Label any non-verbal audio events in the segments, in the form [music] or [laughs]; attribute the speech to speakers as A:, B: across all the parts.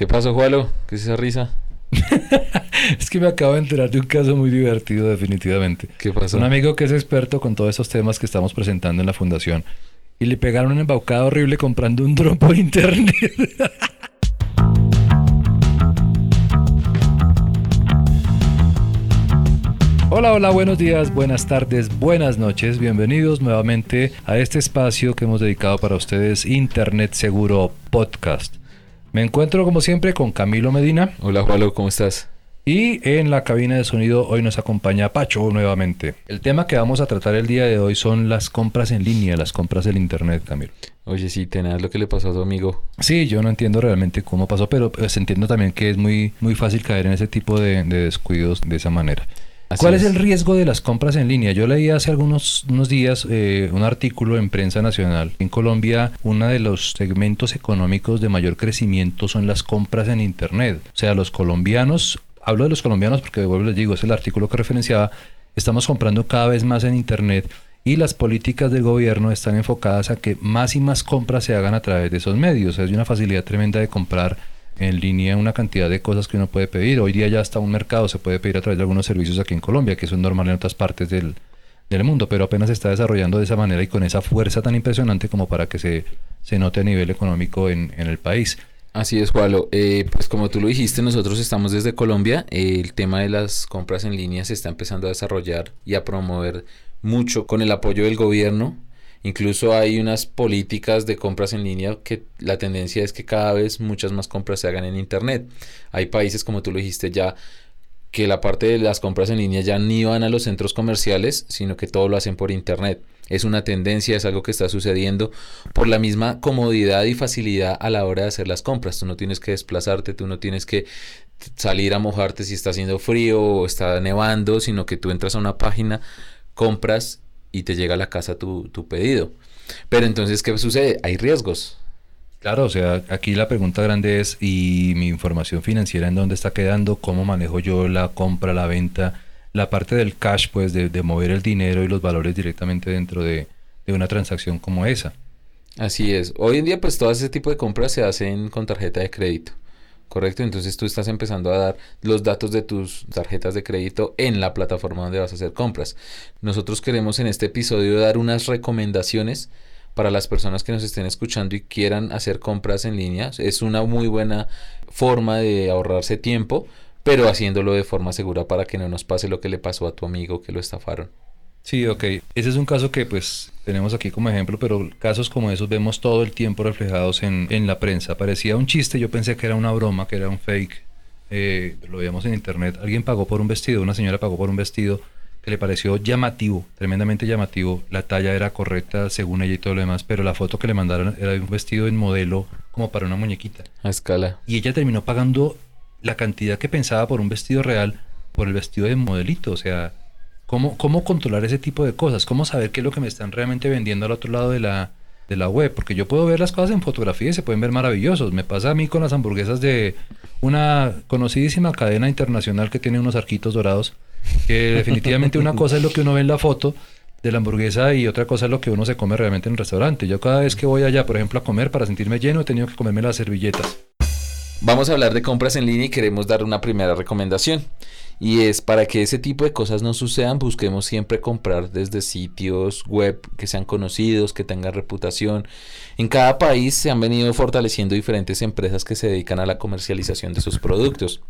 A: ¿Qué pasó, Jualo? ¿Qué es esa risa? [laughs]
B: es que me acabo de enterar de un caso muy divertido, definitivamente.
A: ¿Qué pasó?
B: Un amigo que es experto con todos esos temas que estamos presentando en la fundación y le pegaron un embaucado horrible comprando un dron por internet. [laughs] Hola, hola, buenos días, buenas tardes, buenas noches. Bienvenidos nuevamente a este espacio que hemos dedicado para ustedes, Internet Seguro Podcast. Me encuentro como siempre con Camilo Medina.
A: Hola, Jualo, ¿cómo estás?
B: Y en la cabina de sonido hoy nos acompaña Pacho nuevamente. El tema que vamos a tratar el día de hoy son las compras en línea, las compras del Internet, Camilo.
A: Oye, sí, tenés lo que le pasó a tu amigo.
B: Sí, yo no entiendo realmente cómo pasó, pero pues, entiendo también que es muy, muy fácil caer en ese tipo de, de descuidos de esa manera. ¿Cuál es. el riesgo de las compras en línea? Yo leí hace algunos unos días eh, un artículo en prensa nacional. En Colombia, uno de los segmentos económicos de mayor crecimiento son las compras en Internet. O sea, los colombianos, hablo de los colombianos porque de vuelvo les digo, es el artículo que referenciaba, estamos comprando cada vez más en Internet y las políticas del gobierno están enfocadas a que más y más compras se hagan a través de esos medios. O sea, hay una facilidad tremenda de comprar en línea una cantidad de cosas que uno puede pedir. Hoy día ya está un mercado, se puede pedir a través de algunos servicios aquí en Colombia, que eso es normal en otras partes del, mundo, pero apenas se está desarrollando de esa manera y con esa fuerza tan impresionante como para que se, se note a nivel económico en, el país.
A: Así es, Jualo. Eh, pues como tú lo dijiste, nosotros estamos desde Colombia. el tema de las compras en línea se está empezando a desarrollar y a promover mucho con el apoyo del gobierno Incluso hay unas políticas de compras en línea que la tendencia es que cada vez muchas más compras se hagan en Internet. Hay países, como tú lo dijiste ya, que la parte de las compras en línea ya ni van a los centros comerciales, sino que todo lo hacen por Internet. Es una tendencia, es algo que está sucediendo por la misma comodidad y facilidad a la hora de hacer las compras. Tú no tienes que desplazarte, tú no tienes que salir a mojarte si está haciendo frío o está nevando, sino que tú entras a una página, compras y te llega a la casa tu, tu pedido. Pero entonces, ¿qué sucede? Hay riesgos.
B: Claro, o sea, aquí la pregunta grande es, ¿y mi información financiera en dónde está quedando? ¿Cómo manejo yo la compra, la venta? La parte del cash, pues, de, de mover el dinero y los valores directamente dentro de, de una transacción como esa.
A: Así es. Hoy en día, pues, todo ese tipo de compras se hacen con tarjeta de crédito. ¿Correcto? Entonces tú estás empezando a dar los datos de tus tarjetas de crédito en la plataforma donde vas a hacer compras. Nosotros queremos en este episodio dar unas recomendaciones para las personas que nos estén escuchando y quieran hacer compras en línea. Es una muy buena forma de ahorrarse tiempo, pero haciéndolo de forma segura para que no nos pase lo que le pasó a tu amigo que lo estafaron.
B: Sí, ok. Ese es un caso que pues tenemos aquí como ejemplo, pero casos como esos vemos todo el tiempo reflejados en, en la prensa. Parecía un chiste, yo pensé que era una broma, que era un fake. Eh, lo veíamos en internet. Alguien pagó por un vestido, una señora pagó por un vestido que le pareció llamativo, tremendamente llamativo. La talla era correcta según ella y todo lo demás, pero la foto que le mandaron era de un vestido en modelo como para una muñequita.
A: A escala.
B: Y ella terminó pagando la cantidad que pensaba por un vestido real por el vestido de modelito. O sea, ¿Cómo, ¿Cómo controlar ese tipo de cosas? ¿Cómo saber qué es lo que me están realmente vendiendo al otro lado de la, de la web? Porque yo puedo ver las cosas en fotografía y se pueden ver maravillosos. Me pasa a mí con las hamburguesas de una conocidísima cadena internacional que tiene unos arquitos dorados, que [laughs] definitivamente una cosa es lo que uno ve en la foto de la hamburguesa y otra cosa es lo que uno se come realmente en el restaurante. Yo cada vez que voy allá, por ejemplo, a comer para sentirme lleno, he tenido que comerme las servilletas.
A: Vamos a hablar de compras en línea y queremos dar una primera recomendación. Y es para que ese tipo de cosas no sucedan, busquemos siempre comprar desde sitios web que sean conocidos, que tengan reputación. En cada país se han venido fortaleciendo diferentes empresas que se dedican a la comercialización de sus productos.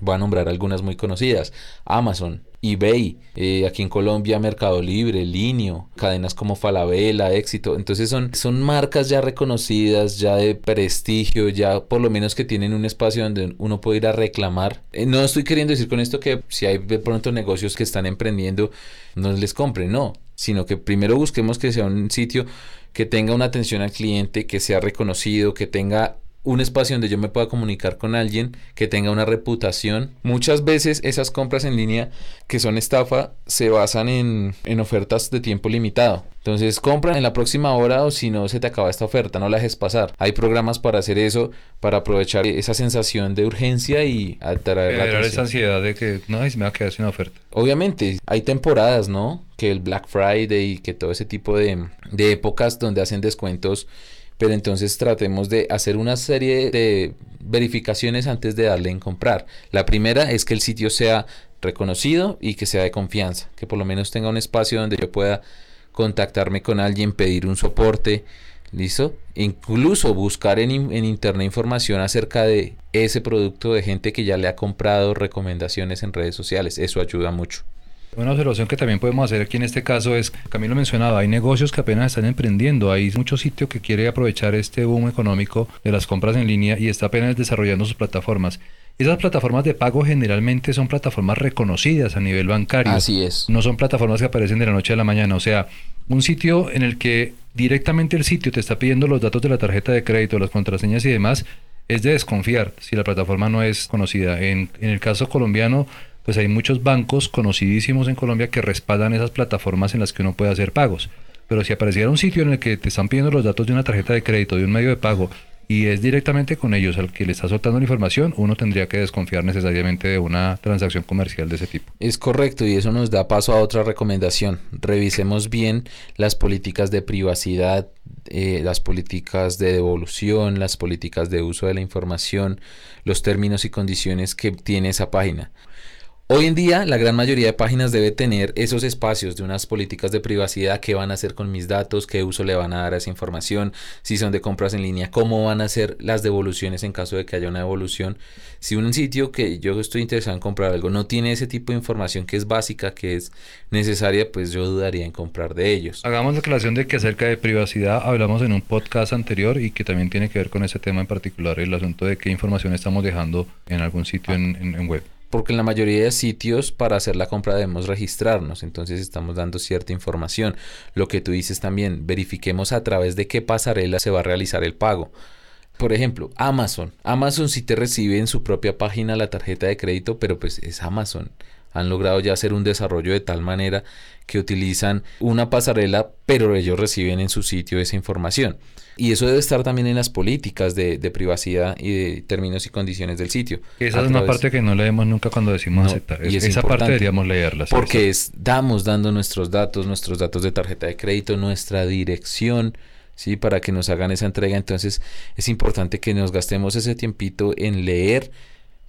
A: Voy a nombrar algunas muy conocidas. Amazon, eBay, eh, aquí en Colombia Mercado Libre, Linio, cadenas como Falabella, Éxito. Entonces son, son marcas ya reconocidas, ya de prestigio, ya por lo menos que tienen un espacio donde uno puede ir a reclamar. Eh, no estoy queriendo decir con esto que si hay de pronto negocios que están emprendiendo, no les compren, no. Sino que primero busquemos que sea un sitio que tenga una atención al cliente, que sea reconocido, que tenga un espacio donde yo me pueda comunicar con alguien que tenga una reputación. Muchas veces esas compras en línea que son estafa se basan en, en, ofertas de tiempo limitado. Entonces compran en la próxima hora o si no se te acaba esta oferta, no la dejes pasar. Hay programas para hacer eso, para aprovechar esa sensación de urgencia y atraer
B: la esa ansiedad de que no, se me va a quedar sin oferta.
A: Obviamente, hay temporadas, ¿no? Que el Black Friday y que todo ese tipo de, de épocas donde hacen descuentos pero entonces tratemos de hacer una serie de verificaciones antes de darle en comprar. La primera es que el sitio sea reconocido y que sea de confianza, que por lo menos tenga un espacio donde yo pueda contactarme con alguien, pedir un soporte, ¿listo? Incluso buscar en, en, internet información acerca de ese producto de gente que ya le ha comprado recomendaciones en redes sociales, eso ayuda mucho.
B: Una observación que también podemos hacer aquí en este caso es, Camilo mencionaba, hay negocios que apenas están emprendiendo, hay mucho sitio que quiere aprovechar este boom económico de las compras en línea y está apenas desarrollando sus plataformas. Esas plataformas de pago generalmente son plataformas reconocidas a nivel bancario.
A: Así es.
B: No son plataformas que aparecen de la noche a la mañana. O sea, un sitio en el que directamente el sitio te está pidiendo los datos de la tarjeta de crédito, las contraseñas y demás, es de desconfiar si la plataforma no es conocida. En, en el caso colombiano, pues hay muchos bancos conocidísimos en Colombia que respaldan esas plataformas en las que uno puede hacer pagos. Pero si apareciera un sitio en el que te están pidiendo los datos de una tarjeta de crédito, de un medio de pago, y es directamente con ellos al que le está soltando la información, uno tendría que desconfiar necesariamente de una transacción comercial de ese tipo.
A: Es correcto y eso nos da paso a otra recomendación. Revisemos bien las políticas de privacidad, eh, las políticas de devolución, las políticas de uso de la información, los términos y condiciones que tiene esa página. Hoy en día la gran mayoría de páginas debe tener esos espacios de unas políticas de privacidad, qué van a hacer con mis datos, qué uso le van a dar a esa información, si son de compras en línea, cómo van a ser las devoluciones en caso de que haya una devolución. Si un sitio que yo estoy interesado en comprar algo no tiene ese tipo de información que es básica, que es necesaria, pues yo dudaría en comprar de ellos.
B: Hagamos la aclaración de que acerca de privacidad hablamos en un podcast anterior y que también tiene que ver con ese tema en particular, el asunto de qué información estamos dejando en algún sitio en web
A: porque en la mayoría de sitios para hacer la compra debemos registrarnos, entonces estamos dando cierta información. Lo que tú dices también, verifiquemos a través de qué pasarela se va a realizar el pago. Por ejemplo, Amazon. Amazon sí te recibe en su propia página la tarjeta de crédito, pero pues es Amazon. Han logrado ya hacer un desarrollo de tal manera que utilizan una pasarela, pero ellos reciben en su sitio esa información. Y eso debe estar también en las políticas de, privacidad y de términos y condiciones del sitio.
B: Esa es una parte que no leemos nunca cuando decimos aceptar. y esa parte deberíamos leerla.
A: Porque es, damos dando nuestros datos, nuestros datos de tarjeta de crédito, nuestra dirección, ¿sí? Para que nos hagan esa entrega. Entonces es importante que nos gastemos ese tiempito en leer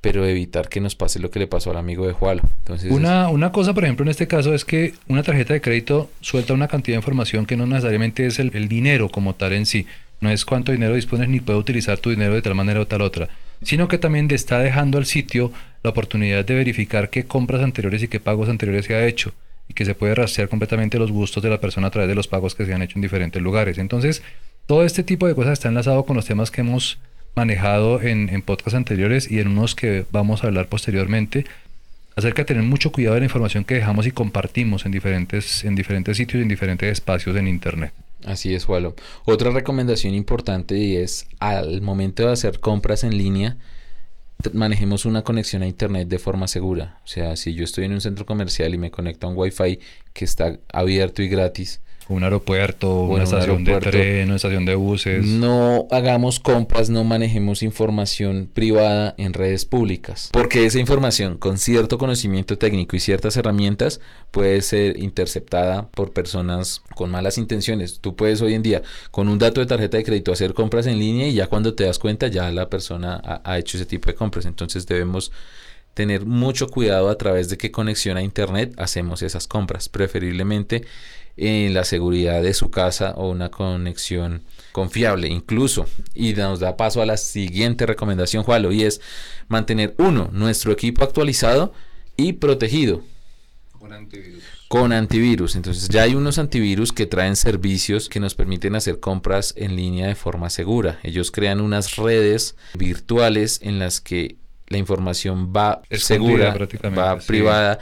A: pero evitar que nos pase lo que le pasó al amigo de. Entonces,
B: una, una cosa, por ejemplo, en este caso es que una tarjeta de crédito suelta una cantidad de información que no necesariamente es el, dinero como tal en sí. No es cuánto dinero dispones ni puede utilizar tu dinero de tal manera o tal otra, sino que también te está dejando al sitio la oportunidad de verificar qué compras anteriores y qué pagos anteriores se ha hecho y que se puede rastrear completamente los gustos de la persona a través de los pagos que se han hecho en diferentes lugares. Entonces, todo este tipo de cosas está enlazado con los temas que hemos manejado en, en podcasts anteriores y en unos que vamos a hablar posteriormente acerca de tener mucho cuidado de la información que dejamos y compartimos en diferentes, en diferentes sitios y en diferentes espacios en Internet.
A: Así es, Walo. Otra recomendación importante es al momento de hacer compras en línea, manejemos una conexión a Internet de forma segura. O sea, si yo estoy en un centro comercial y me conecto a un Wi-Fi que está abierto y gratis,
B: un aeropuerto, una estación de tren, una estación de buses.
A: No hagamos compras, no manejemos información privada en redes públicas, porque esa información con cierto conocimiento técnico y ciertas herramientas puede ser interceptada por personas con malas intenciones. Tú puedes hoy en día con un dato de tarjeta de crédito hacer compras en línea y ya cuando te das cuenta ya la persona ha, ha hecho ese tipo de compras. Entonces debemos tener mucho cuidado a través de qué conexión a internet hacemos esas compras. Preferiblemente en la seguridad de su casa o una conexión confiable incluso. Y nos da paso a la siguiente recomendación, Juan, y es mantener uno, nuestro equipo actualizado y protegido.
B: Con antivirus.
A: Con antivirus. Entonces ya hay unos antivirus que traen servicios que nos permiten hacer compras en línea de forma segura. Ellos crean unas redes virtuales en las que la información va segura, va privada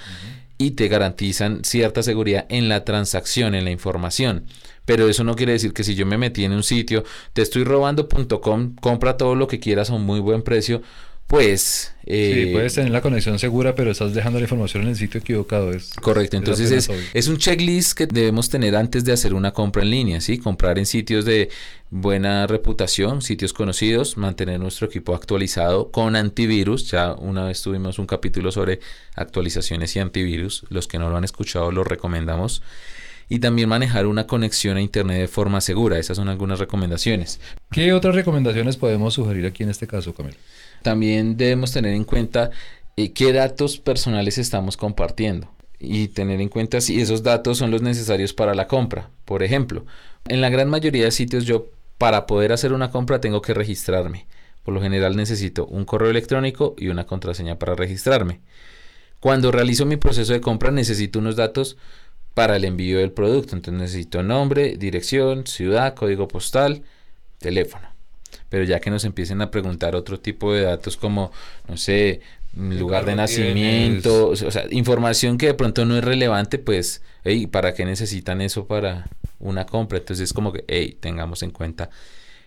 A: y te garantizan cierta seguridad en la transacción, en la información. Pero eso no quiere decir que si yo me metí en un sitio, te estoy robando.com, compra todo lo que quieras a un muy buen precio, pues...
B: Eh, sí, puedes tener la conexión segura, pero estás dejando la información en el sitio equivocado. Es,
A: correcto, entonces es, es, un checklist que debemos tener antes de hacer una compra en línea, ¿sí? Comprar en sitios de buena reputación, sitios conocidos, mantener nuestro equipo actualizado con antivirus. Ya una vez tuvimos un capítulo sobre actualizaciones y antivirus. Los que no lo han escuchado lo recomendamos y también manejar una conexión a Internet de forma segura. Esas son algunas recomendaciones.
B: ¿Qué otras recomendaciones podemos sugerir aquí en este caso, Camilo?
A: También debemos tener en cuenta eh, qué datos personales estamos compartiendo y tener en cuenta si esos datos son los necesarios para la compra. Por ejemplo, en la gran mayoría de sitios yo para poder hacer una compra tengo que registrarme. Por lo general necesito un correo electrónico y una contraseña para registrarme. Cuando realizo mi proceso de compra necesito unos datos para el envío del producto. Entonces necesito nombre, dirección, ciudad, código postal, teléfono. Pero ya que nos empiecen a preguntar otro tipo de datos como, no sé, lugar de nacimiento, o sea, información que de pronto no es relevante, pues, hey, ¿para qué necesitan eso para una compra? Entonces es como que, hey, tengamos en cuenta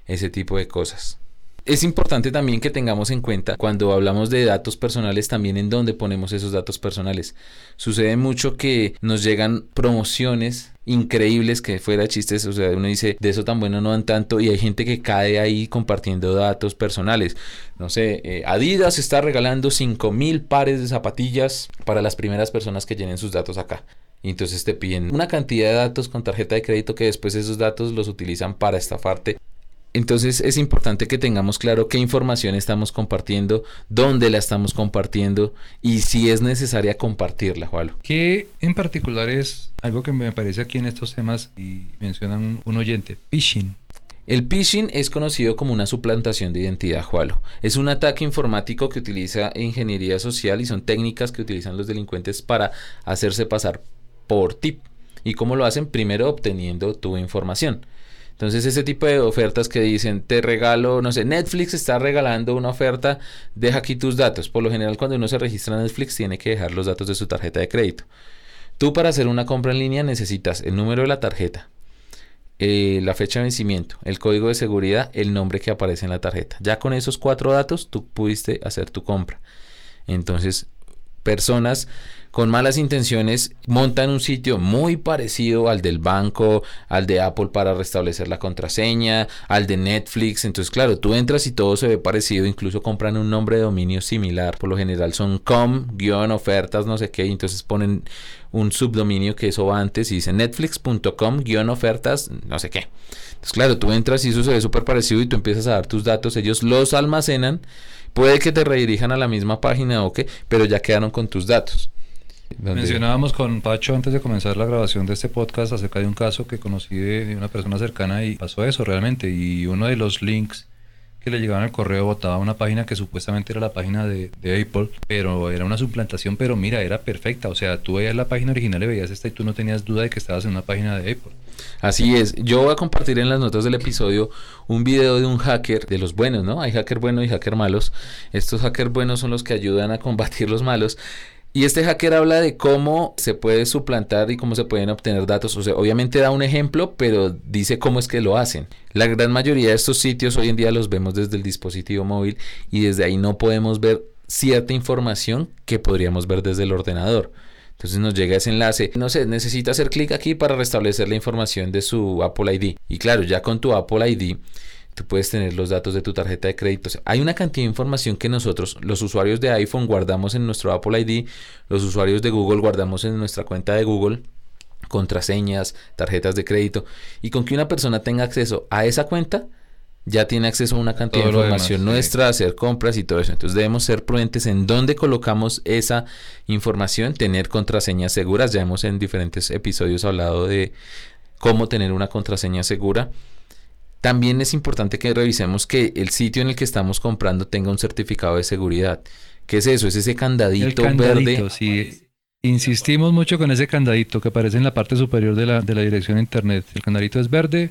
A: ese tipo de cosas. Es importante también que tengamos en cuenta cuando hablamos de datos personales también en dónde ponemos esos datos personales. Sucede mucho que nos llegan promociones increíbles que fuera chistes, o sea, uno dice, de eso tan bueno no dan tanto y hay gente que cae ahí compartiendo datos personales. No sé, eh, Adidas está regalando 5000 pares de zapatillas para las primeras personas que llenen sus datos acá. Y entonces te piden una cantidad de datos con tarjeta de crédito que después esos datos los utilizan para estafarte entonces es importante que tengamos claro qué información estamos compartiendo, dónde la estamos compartiendo y si es necesaria compartirla, Juan.
B: ¿Qué en particular es algo que me parece aquí en estos temas y mencionan un oyente? Phishing.
A: El phishing es conocido como una suplantación de identidad, Jualo. Es un ataque informático que utiliza ingeniería social y son técnicas que utilizan los delincuentes para hacerse pasar por ti. ¿Y cómo lo hacen? Primero obteniendo tu información. Entonces ese tipo de ofertas que dicen, te regalo, no sé, Netflix está regalando una oferta, deja aquí tus datos. Por lo general cuando uno se registra en Netflix tiene que dejar los datos de su tarjeta de crédito. Tú para hacer una compra en línea necesitas el número de la tarjeta, eh, la fecha de vencimiento, el código de seguridad, el nombre que aparece en la tarjeta. Ya con esos cuatro datos tú pudiste hacer tu compra. Entonces, personas con malas intenciones montan un sitio muy parecido al del banco, al de Apple para restablecer la contraseña, al de Netflix. Entonces, claro, tú entras y todo se ve parecido, incluso compran un nombre de dominio similar. Por lo general son com, guion, ofertas, no sé qué, y entonces ponen un subdominio que eso va antes y dice netflix.com, guion, ofertas, no sé qué. Entonces, claro, tú entras y eso se ve súper parecido y tú empiezas a dar tus datos, ellos los almacenan. Puede que te redirijan a la misma página o qué, pero ya quedaron con tus datos.
B: Mencionábamos con Pacho antes de comenzar la grabación de este podcast acerca de un caso que conocí de, una persona cercana y pasó eso realmente. Y uno de los links que le llegaban al correo botaba una página que supuestamente era la página de, Apple, pero era una suplantación, pero mira, era perfecta. O sea, tú veías la página original y veías esta y tú no tenías duda de que estabas en una página de Apple.
A: Así es. Yo voy a compartir en las notas del episodio un video de un hacker, de los buenos, ¿no? Hay hacker buenos y hacker malos. Estos hackers buenos son los que ayudan a combatir los malos. Y este hacker habla de cómo se puede suplantar y cómo se pueden obtener datos. O sea, obviamente da un ejemplo, pero dice cómo es que lo hacen. La gran mayoría de estos sitios hoy en día los vemos desde el dispositivo móvil y desde ahí no podemos ver cierta información que podríamos ver desde el ordenador. Entonces nos llega ese enlace, no sé, necesita hacer clic aquí para restablecer la información de su Apple ID. Y claro, ya con tu Apple ID tú puedes tener los datos de tu tarjeta de crédito. hay una cantidad de información que nosotros, los usuarios de iPhone, guardamos en nuestro Apple ID, los usuarios de Google guardamos en nuestra cuenta de Google contraseñas, tarjetas de crédito, y con que una persona tenga acceso a esa cuenta, ya tiene acceso a una cantidad de información nuestra, hacer compras y todo eso. Entonces debemos ser prudentes en dónde colocamos esa información, tener contraseñas seguras. Ya hemos en diferentes episodios hablado de cómo tener una contraseña segura. También es importante que revisemos que el sitio en el que estamos comprando tenga un certificado de seguridad. ¿Qué es eso? Es ese candadito, verde.
B: Sí. Insistimos mucho con ese candadito que aparece en la parte superior de la, de la dirección de internet. El candadito es verde,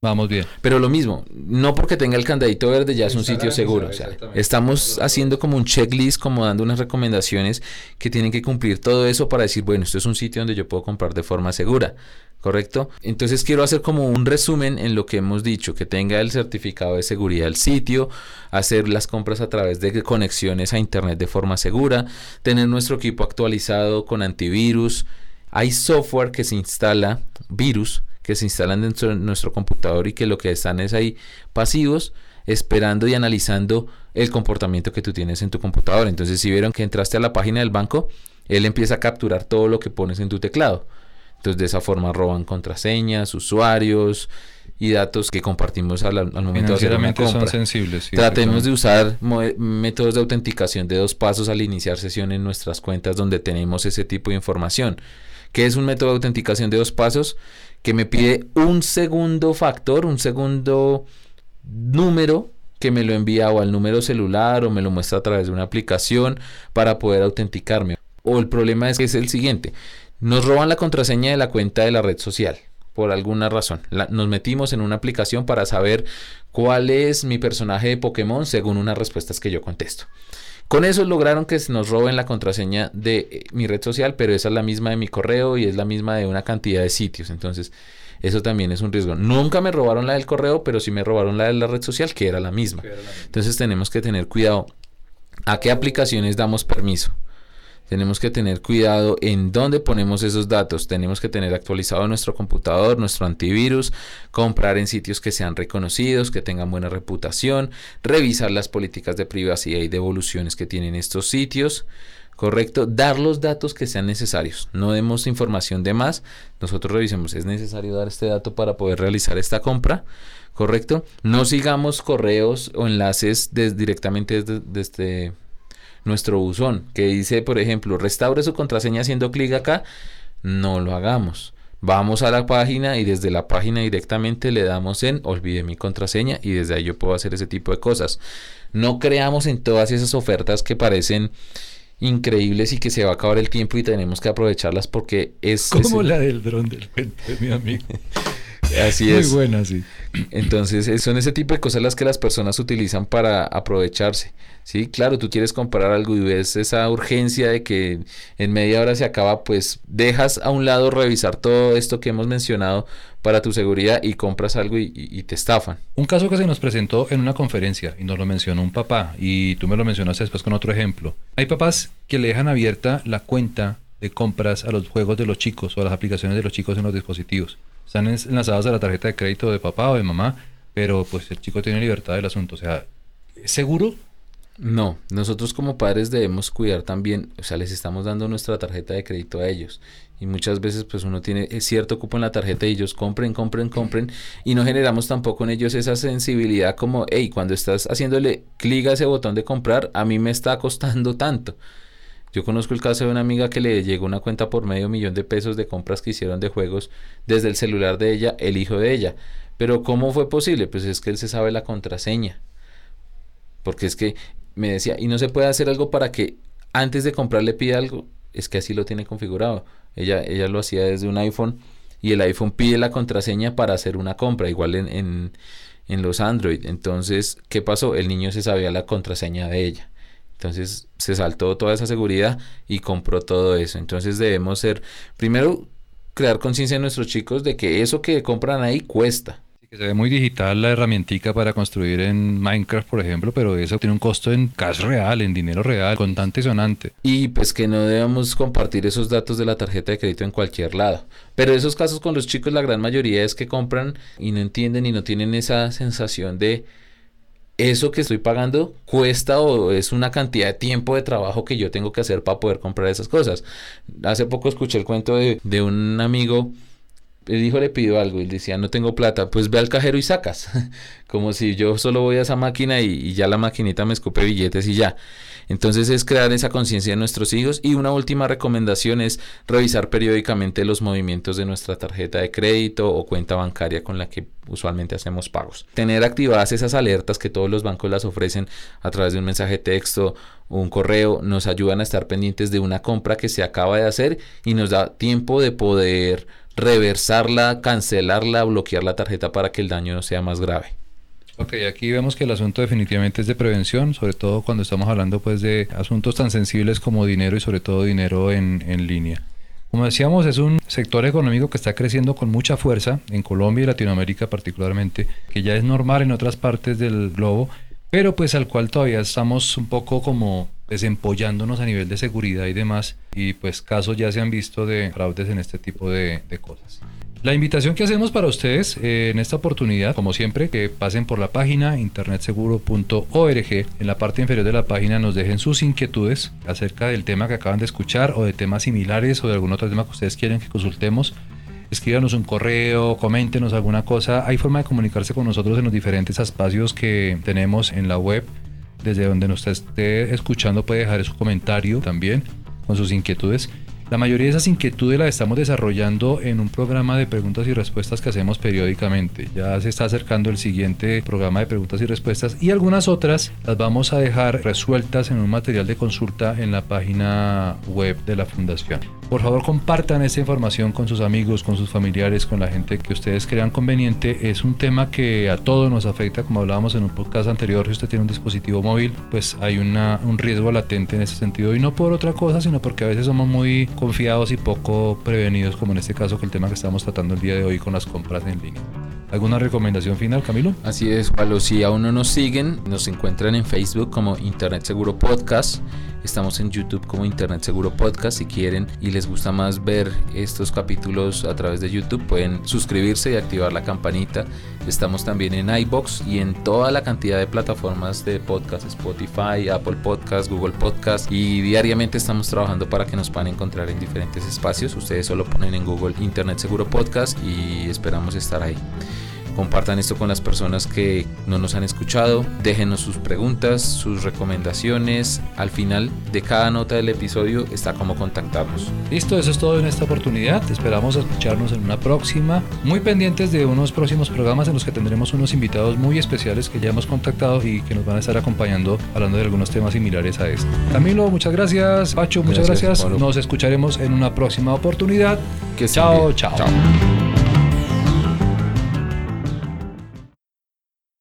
B: Vamos bien.
A: Pero lo mismo, no porque tenga el candadito verde ya es un sitio seguro. O sea, estamos haciendo como un checklist, como dando unas recomendaciones que tienen que cumplir todo eso para decir, bueno, esto es un sitio donde yo puedo comprar de forma segura. ¿Correcto? Entonces quiero hacer como un resumen en lo que hemos dicho, que tenga el certificado de seguridad del sitio, hacer las compras a través de conexiones a Internet de forma segura, tener nuestro equipo actualizado con antivirus. Hay software que se instala, virus, que se instalan dentro de nuestro computador y que lo que están es ahí pasivos, esperando y analizando el comportamiento que tú tienes en tu computador. Entonces si vieron que entraste a la página del banco, él empieza a capturar todo lo que pones en tu teclado. Entonces de esa forma roban contraseñas, usuarios y datos que compartimos al, momento de hacer una compra.
B: son sensibles.
A: Tratemos de usar métodos de autenticación de dos pasos al iniciar sesión en nuestras cuentas donde tenemos ese tipo de información. ¿Qué es un método de autenticación de dos pasos? Que me pide un segundo factor, un segundo número que me lo envía o al número celular o me lo muestra a través de una aplicación para poder autenticarme. O el problema es que es el siguiente. Nos roban la contraseña de la cuenta de la red social por alguna razón. nos metimos en una aplicación para saber cuál es mi personaje de Pokémon según unas respuestas que yo contesto. Con eso lograron que se nos roben la contraseña de eh, mi red social, pero esa es la misma de mi correo y es la misma de una cantidad de sitios. Entonces, eso también es un riesgo. Nunca me robaron la del correo, pero sí me robaron la de la red social, que era la misma. Entonces, tenemos que tener cuidado a qué aplicaciones damos permiso. Tenemos que tener cuidado en dónde ponemos esos datos. Tenemos que tener actualizado nuestro computador, nuestro antivirus, comprar en sitios que sean reconocidos, que tengan buena reputación, revisar las políticas de privacidad y devoluciones que tienen estos sitios. ¿Correcto? Dar los datos que sean necesarios. No demos información de más. Nosotros revisemos, ¿es necesario dar este dato para poder realizar esta compra? ¿Correcto? No sigamos correos o enlaces directamente desde, desde nuestro buzón, que dice, por ejemplo, restaure su contraseña haciendo clic acá, no lo hagamos. Vamos a la página y desde la página directamente le damos en olvide mi contraseña y desde ahí yo puedo hacer ese tipo de cosas. No creamos en todas esas ofertas que parecen increíbles y que se va a acabar el tiempo y tenemos que aprovecharlas porque es...
B: Como la del dron del de mi amigo. [laughs]
A: Así es.
B: Muy buena, sí.
A: Entonces, son ese tipo de cosas las que las personas utilizan para aprovecharse. Sí, claro, tú quieres comprar algo y ves esa urgencia de que en media hora se acaba, pues dejas a un lado revisar todo esto que hemos mencionado para tu seguridad y compras algo y, y, te estafan.
B: Un caso que se nos presentó en una conferencia y nos lo mencionó un papá y tú me lo mencionaste después con otro ejemplo. Hay papás que le dejan abierta la cuenta de compras a los juegos de los chicos o a las aplicaciones de los chicos en los dispositivos están enlazadas a la tarjeta de crédito de papá o de mamá, pero pues el chico tiene libertad del asunto. O sea, ¿es seguro?
A: No, nosotros como padres debemos cuidar también, o sea, les estamos dando nuestra tarjeta de crédito a ellos. Y muchas veces pues uno tiene cierto cupo en la tarjeta y ellos compren, compren, compren y no generamos tampoco en ellos esa sensibilidad como, hey, cuando estás haciéndole clic a ese botón de comprar, a mí me está costando tanto. Yo conozco el caso de una amiga que le llegó una cuenta por medio millón de pesos de compras que hicieron de juegos desde el celular de ella, el hijo de ella. Pero ¿cómo fue posible? Pues es que él se sabe la contraseña. Porque es que me decía, y no se puede hacer algo para que antes de comprar le pida algo. Es que así lo tiene configurado. Ella, ella lo hacía desde un iPhone y el iPhone pide la contraseña para hacer una compra, igual en, en, en los Android. Entonces, ¿qué pasó? El niño se sabía la contraseña de ella. Entonces se saltó toda esa seguridad y compró todo eso. Entonces debemos ser, primero, crear conciencia en nuestros chicos de que eso que compran ahí cuesta.
B: Que se ve muy digital la herramientica para construir en Minecraft, por ejemplo, pero eso tiene un costo en cash real, en dinero real, contante y sonante.
A: Y pues que no debemos compartir esos datos de la tarjeta de crédito en cualquier lado. Pero esos casos con los chicos, la gran mayoría es que compran y no entienden y no tienen esa sensación de eso que estoy pagando cuesta o es una cantidad de tiempo de trabajo que yo tengo que hacer para poder comprar esas cosas. Hace poco escuché el cuento de, de un amigo, el hijo le pidió algo y le decía, no tengo plata, pues ve al cajero y sacas. [laughs] Como si yo solo voy a esa máquina y, ya la maquinita me escupe billetes y ya. Entonces es crear esa conciencia de nuestros hijos y una última recomendación es revisar periódicamente los movimientos de nuestra tarjeta de crédito o cuenta bancaria con la que usualmente hacemos pagos. Tener activadas esas alertas que todos los bancos las ofrecen a través de un mensaje texto o un correo nos ayudan a estar pendientes de una compra que se acaba de hacer y nos da tiempo de poder reversarla, cancelarla, bloquear la tarjeta para que el daño no sea más grave.
B: Ok, aquí vemos que el asunto definitivamente es de prevención, sobre todo cuando estamos hablando pues de asuntos tan sensibles como dinero y sobre todo dinero en, en línea. Como decíamos, es un sector económico que está creciendo con mucha fuerza en Colombia y Latinoamérica particularmente, que ya es normal en otras partes del globo, pero pues al cual todavía estamos un poco como desempollándonos a nivel de seguridad y demás, y pues casos ya se han visto de fraudes en este tipo de, de cosas. La invitación que hacemos para ustedes eh, en esta oportunidad, como siempre, que pasen por la página internetseguro.org. En la parte inferior de la página nos dejen sus inquietudes acerca del tema que acaban de escuchar o de temas similares o de algún otro tema que ustedes quieren que consultemos escríbanos un correo, coméntenos alguna cosa. Hay forma de comunicarse con nosotros en los diferentes espacios que tenemos en la web. Desde donde nos esté escuchando puede dejar su comentario también con sus inquietudes. La mayoría de esas inquietudes las estamos desarrollando en un programa de preguntas y respuestas que hacemos periódicamente. Ya se está acercando el siguiente programa de preguntas y respuestas y algunas otras las vamos a dejar resueltas en un material de consulta en la página web de la Fundación. Por favor, compartan esta información con sus amigos, con sus familiares, con la gente que ustedes crean conveniente. Es un tema que a todos nos afecta, como hablábamos en un podcast anterior, si usted tiene un dispositivo móvil, pues hay un riesgo latente en ese sentido. Y no por otra cosa, sino porque a veces somos muy confiados y poco prevenidos, como en este caso que el tema que estamos tratando el día de hoy con las compras en línea. ¿Alguna recomendación final, Camilo?
A: Así es, Pablo. Si aún no nos siguen, nos encuentran en Facebook como Internet Seguro Podcast. Estamos en YouTube como Internet Seguro Podcast. Si quieren y les gusta más ver estos capítulos a través de YouTube, pueden suscribirse y activar la campanita. Estamos también en iBox y en toda la cantidad de plataformas de podcast, Spotify, Apple Podcast, Google Podcast. Y diariamente estamos trabajando para que nos puedan encontrar en diferentes espacios. Ustedes solo ponen en Google Internet Seguro Podcast y esperamos estar ahí. Compartan esto con las personas que no nos han escuchado. Déjenos sus preguntas, sus recomendaciones. Al final de cada nota del episodio está cómo contactarnos.
B: Listo, eso es todo en esta oportunidad. Esperamos escucharnos en una próxima. Muy pendientes de unos próximos programas en los que tendremos unos invitados muy especiales que ya hemos contactado y que nos van a estar acompañando hablando de algunos temas similares a este. Camilo, muchas gracias. Pacho, muchas gracias. Nos escucharemos en una próxima oportunidad.
A: Que chao, chao. chao.